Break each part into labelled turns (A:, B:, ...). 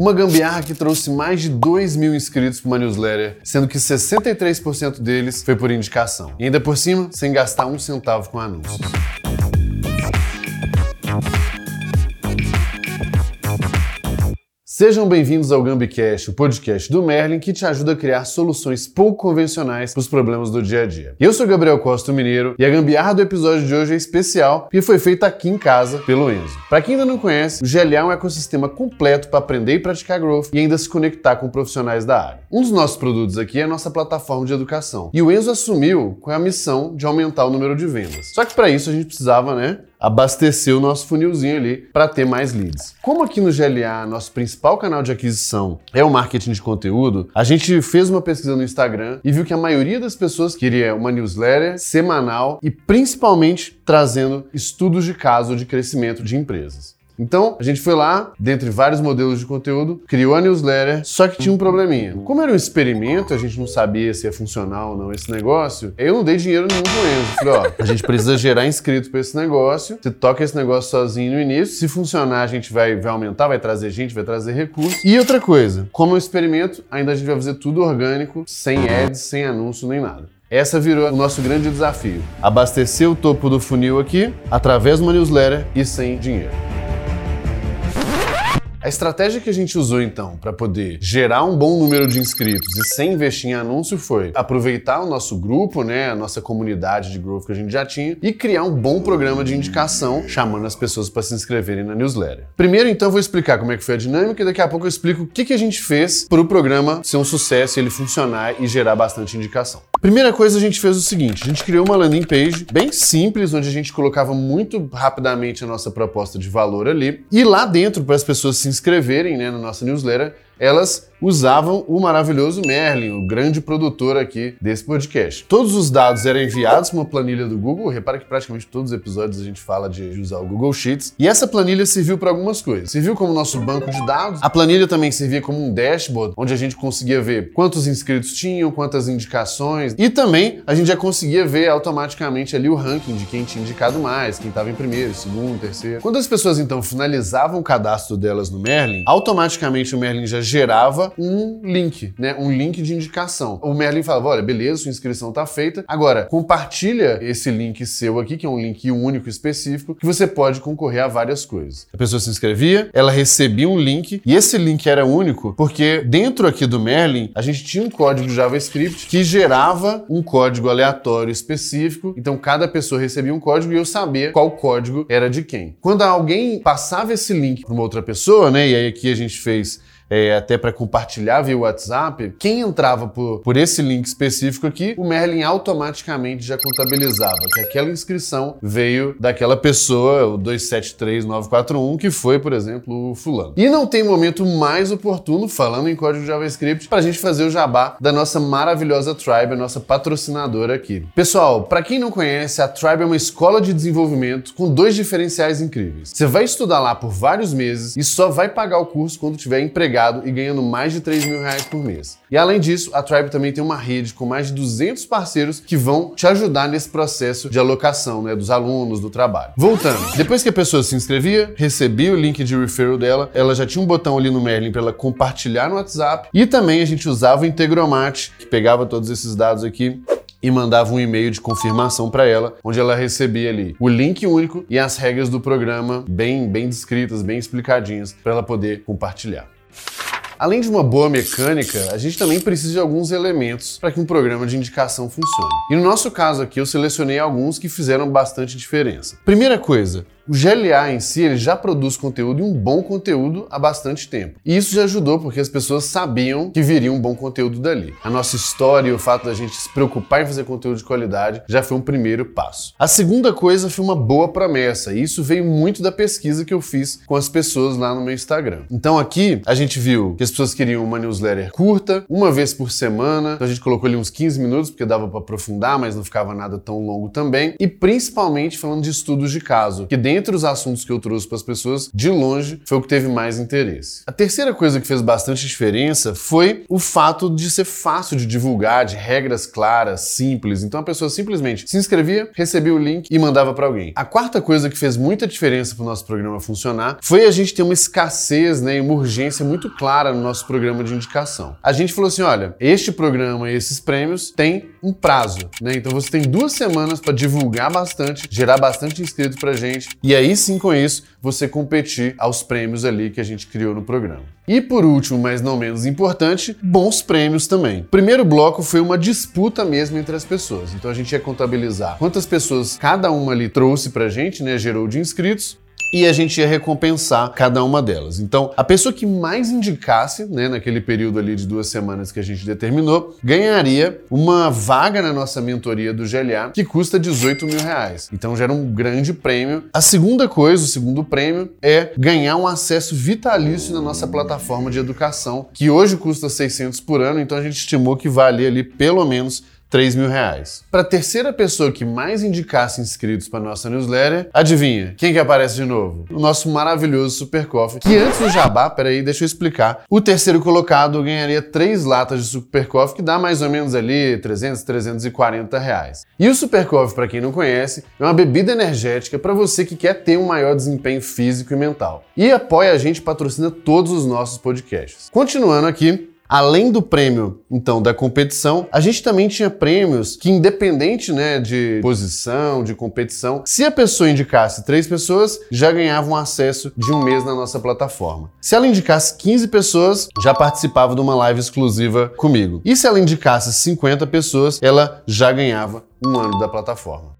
A: Uma gambiarra que trouxe mais de 2 mil inscritos para uma newsletter, sendo que 63% deles foi por indicação. E ainda por cima, sem gastar um centavo com anúncios. Sejam bem-vindos ao GambiCast, o podcast do Merlin que te ajuda a criar soluções pouco convencionais para os problemas do dia a dia. Eu sou Gabriel Costa Mineiro e a gambiarra do episódio de hoje é especial porque foi feita aqui em casa pelo Enzo. Para quem ainda não conhece, o GLA é um ecossistema completo para aprender e praticar growth e ainda se conectar com profissionais da área. Um dos nossos produtos aqui é a nossa plataforma de educação e o Enzo assumiu com a missão de aumentar o número de vendas. Só que para isso a gente precisava, né, abastecer o nosso funilzinho ali para ter mais leads. Como aqui no GLA, nosso principal canal de aquisição é o marketing de conteúdo, a gente fez uma pesquisa no Instagram e viu que a maioria das pessoas queria uma newsletter semanal e principalmente trazendo estudos de caso de crescimento de empresas. Então, a gente foi lá, dentre vários modelos de conteúdo, criou a newsletter, só que tinha um probleminha. Como era um experimento, a gente não sabia se ia funcionar ou não esse negócio, eu não dei dinheiro nenhum pro Enzo. Falei, ó, a gente precisa gerar inscrito para esse negócio, você toca esse negócio sozinho no início, se funcionar a gente vai, vai aumentar, vai trazer gente, vai trazer recursos. E outra coisa, como é um experimento, ainda a gente vai fazer tudo orgânico, sem ads, sem anúncio, nem nada. Essa virou o nosso grande desafio. Abastecer o topo do funil aqui, através de uma newsletter e sem dinheiro. A estratégia que a gente usou então para poder gerar um bom número de inscritos e sem investir em anúncio foi aproveitar o nosso grupo, né, a nossa comunidade de growth que a gente já tinha e criar um bom programa de indicação chamando as pessoas para se inscreverem na newsletter. Primeiro então vou explicar como é que foi a dinâmica e daqui a pouco eu explico o que, que a gente fez para o programa ser um sucesso, ele funcionar e gerar bastante indicação. Primeira coisa, a gente fez o seguinte: a gente criou uma landing page bem simples, onde a gente colocava muito rapidamente a nossa proposta de valor ali. E lá dentro, para as pessoas se inscreverem né, na nossa newsletter, elas usavam o maravilhoso Merlin, o grande produtor aqui desse podcast. Todos os dados eram enviados para uma planilha do Google. Repara que praticamente todos os episódios a gente fala de usar o Google Sheets. E essa planilha serviu para algumas coisas. Serviu como nosso banco de dados. A planilha também servia como um dashboard, onde a gente conseguia ver quantos inscritos tinham, quantas indicações. E também a gente já conseguia ver automaticamente ali o ranking de quem tinha indicado mais, quem estava em primeiro, segundo, terceiro. Quando as pessoas então finalizavam o cadastro delas no Merlin, automaticamente o Merlin já gerava um link, né? Um link de indicação. O Merlin falava: olha, beleza, sua inscrição está feita. Agora, compartilha esse link seu aqui, que é um link único específico, que você pode concorrer a várias coisas. A pessoa se inscrevia, ela recebia um link, e esse link era único porque dentro aqui do Merlin a gente tinha um código JavaScript que gerava um código aleatório específico. Então cada pessoa recebia um código e eu sabia qual código era de quem. Quando alguém passava esse link para uma outra pessoa, né? E aí aqui a gente fez é, até para compartilhar via WhatsApp, quem entrava por, por esse link específico aqui, o Merlin automaticamente já contabilizava que aquela inscrição veio daquela pessoa, o 273941, que foi, por exemplo, o fulano. E não tem momento mais oportuno, falando em código JavaScript, para a gente fazer o jabá da nossa maravilhosa Tribe, a nossa patrocinadora aqui. Pessoal, para quem não conhece, a Tribe é uma escola de desenvolvimento com dois diferenciais incríveis. Você vai estudar lá por vários meses e só vai pagar o curso quando tiver empregado e ganhando mais de 3 mil reais por mês. E além disso, a Tribe também tem uma rede com mais de 200 parceiros que vão te ajudar nesse processo de alocação né, dos alunos, do trabalho. Voltando, depois que a pessoa se inscrevia, recebia o link de referral dela, ela já tinha um botão ali no Merlin para ela compartilhar no WhatsApp e também a gente usava o Integromat, que pegava todos esses dados aqui e mandava um e-mail de confirmação para ela, onde ela recebia ali o link único e as regras do programa bem bem descritas, bem explicadinhas para ela poder compartilhar. Além de uma boa mecânica, a gente também precisa de alguns elementos para que um programa de indicação funcione. E no nosso caso aqui, eu selecionei alguns que fizeram bastante diferença. Primeira coisa, o GLA em si ele já produz conteúdo e um bom conteúdo há bastante tempo. E isso já ajudou porque as pessoas sabiam que viria um bom conteúdo dali. A nossa história e o fato da gente se preocupar em fazer conteúdo de qualidade já foi um primeiro passo. A segunda coisa foi uma boa promessa, e isso veio muito da pesquisa que eu fiz com as pessoas lá no meu Instagram. Então aqui a gente viu que as pessoas queriam uma newsletter curta, uma vez por semana, então a gente colocou ali uns 15 minutos porque dava para aprofundar, mas não ficava nada tão longo também, e principalmente falando de estudos de caso, que dentro dentre os assuntos que eu trouxe para as pessoas, de longe foi o que teve mais interesse. A terceira coisa que fez bastante diferença foi o fato de ser fácil de divulgar, de regras claras, simples. Então a pessoa simplesmente se inscrevia, recebia o link e mandava para alguém. A quarta coisa que fez muita diferença para o nosso programa funcionar foi a gente ter uma escassez né, e uma urgência muito clara no nosso programa de indicação. A gente falou assim: olha, este programa e esses prêmios têm um prazo, né? Então você tem duas semanas para divulgar bastante, gerar bastante inscritos pra gente, e aí sim com isso você competir aos prêmios ali que a gente criou no programa. E por último, mas não menos importante, bons prêmios também. O primeiro bloco foi uma disputa mesmo entre as pessoas. Então a gente ia contabilizar quantas pessoas cada uma ali trouxe pra gente, né, gerou de inscritos, e a gente ia recompensar cada uma delas. Então, a pessoa que mais indicasse, né, naquele período ali de duas semanas que a gente determinou, ganharia uma vaga na nossa mentoria do GLA que custa 18 mil reais. Então já era um grande prêmio. A segunda coisa, o segundo prêmio, é ganhar um acesso vitalício na nossa plataforma de educação, que hoje custa 600 por ano, então a gente estimou que valia ali pelo menos 3 mil reais. Para a terceira pessoa que mais indicasse inscritos para nossa newsletter, adivinha? Quem que aparece de novo? O nosso maravilhoso Super Coffee, que antes do jabá, peraí, deixa eu explicar. O terceiro colocado ganharia três latas de Super Coffee, que dá mais ou menos ali 300, 340 reais. E o Super Coffee, para quem não conhece, é uma bebida energética para você que quer ter um maior desempenho físico e mental. E apoia a gente, patrocina todos os nossos podcasts. Continuando aqui, Além do prêmio, então, da competição, a gente também tinha prêmios que, independente né, de posição, de competição, se a pessoa indicasse três pessoas, já ganhava um acesso de um mês na nossa plataforma. Se ela indicasse 15 pessoas, já participava de uma live exclusiva comigo. E se ela indicasse 50 pessoas, ela já ganhava um ano da plataforma.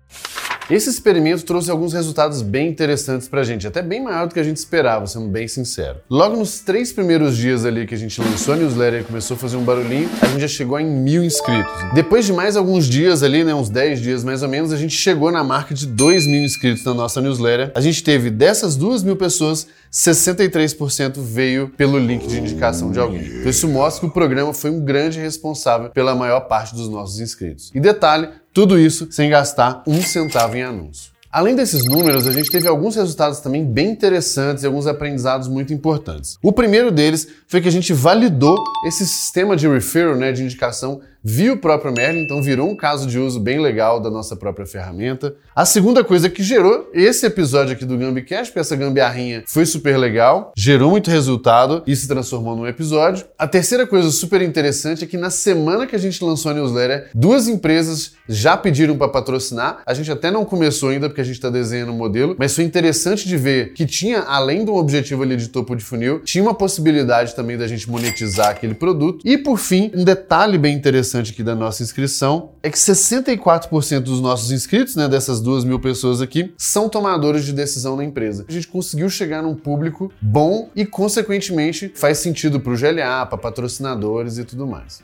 A: Esse experimento trouxe alguns resultados bem interessantes pra gente, até bem maior do que a gente esperava, sendo bem sincero. Logo nos três primeiros dias ali que a gente lançou a newsletter e começou a fazer um barulhinho, a gente já chegou em mil inscritos. Depois de mais alguns dias ali, né, uns 10 dias mais ou menos, a gente chegou na marca de 2 mil inscritos na nossa newsletter. A gente teve dessas 2 mil pessoas, 63% veio pelo link de indicação de alguém. Então isso mostra que o programa foi um grande responsável pela maior parte dos nossos inscritos. E detalhe, tudo isso sem gastar um centavo em anúncio. Além desses números, a gente teve alguns resultados também bem interessantes e alguns aprendizados muito importantes. O primeiro deles foi que a gente validou esse sistema de referral, né, de indicação viu o próprio Merlin, então virou um caso de uso bem legal da nossa própria ferramenta. A segunda coisa que gerou esse episódio aqui do Gambicast, essa gambiarrinha foi super legal, gerou muito resultado e se transformou num episódio. A terceira coisa super interessante é que na semana que a gente lançou a newsletter, duas empresas já pediram para patrocinar. A gente até não começou ainda porque a gente está desenhando o modelo, mas foi interessante de ver que tinha, além do objetivo ali de topo de funil, tinha uma possibilidade também da gente monetizar aquele produto. E por fim, um detalhe bem interessante interessante aqui da nossa inscrição é que 64% dos nossos inscritos, né, dessas duas mil pessoas aqui, são tomadores de decisão na empresa. A gente conseguiu chegar num público bom e, consequentemente, faz sentido para o GLA, para patrocinadores e tudo mais.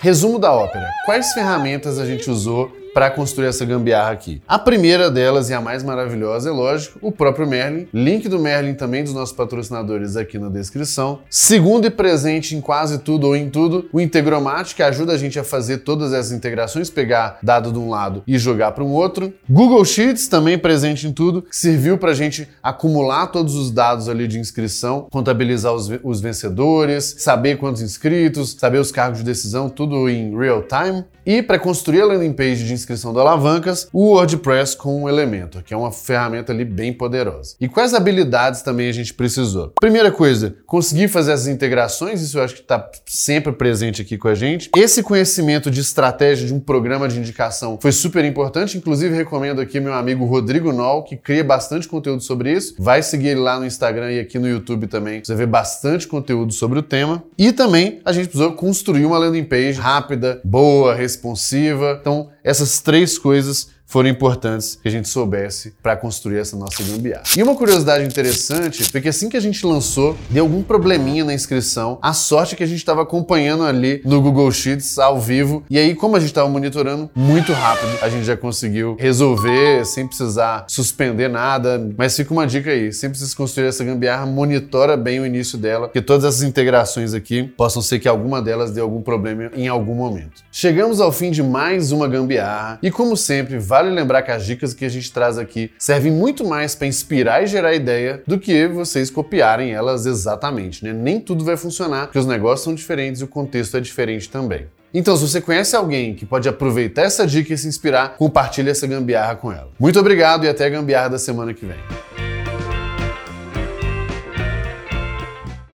A: Resumo da ópera. Quais ferramentas a gente usou para construir essa gambiarra aqui. A primeira delas e a mais maravilhosa é lógico, o próprio Merlin. Link do Merlin também dos nossos patrocinadores aqui na descrição. Segundo e presente em quase tudo ou em tudo, o Integromat, que ajuda a gente a fazer todas essas integrações, pegar dado de um lado e jogar para um outro. Google Sheets também presente em tudo, que serviu para a gente acumular todos os dados ali de inscrição, contabilizar os, os vencedores, saber quantos inscritos, saber os cargos de decisão, tudo em real time. E para construir a landing page de inscrição do Alavancas, o WordPress com o Elementor, que é uma ferramenta ali bem poderosa. E quais habilidades também a gente precisou? Primeira coisa, conseguir fazer as integrações, isso eu acho que está sempre presente aqui com a gente. Esse conhecimento de estratégia de um programa de indicação foi super importante, inclusive recomendo aqui meu amigo Rodrigo Noll, que cria bastante conteúdo sobre isso. Vai seguir ele lá no Instagram e aqui no YouTube também, você vê bastante conteúdo sobre o tema. E também a gente precisou construir uma landing page rápida, boa, responsiva. Então, essas três coisas foram importantes que a gente soubesse para construir essa nossa gambiarra. E uma curiosidade interessante foi que assim que a gente lançou, deu algum probleminha na inscrição. A sorte é que a gente estava acompanhando ali no Google Sheets ao vivo. E aí, como a gente estava monitorando muito rápido, a gente já conseguiu resolver sem precisar suspender nada. Mas fica uma dica aí: sempre precisa construir essa gambiarra, monitora bem o início dela, que todas essas integrações aqui possam ser que alguma delas dê algum problema em algum momento. Chegamos ao fim de mais uma gambiarra e, como sempre, vai vale lembrar que as dicas que a gente traz aqui servem muito mais para inspirar e gerar ideia do que vocês copiarem elas exatamente, né? Nem tudo vai funcionar, porque os negócios são diferentes e o contexto é diferente também. Então, se você conhece alguém que pode aproveitar essa dica e se inspirar, compartilhe essa gambiarra com ela. Muito obrigado e até a gambiarra da semana que vem.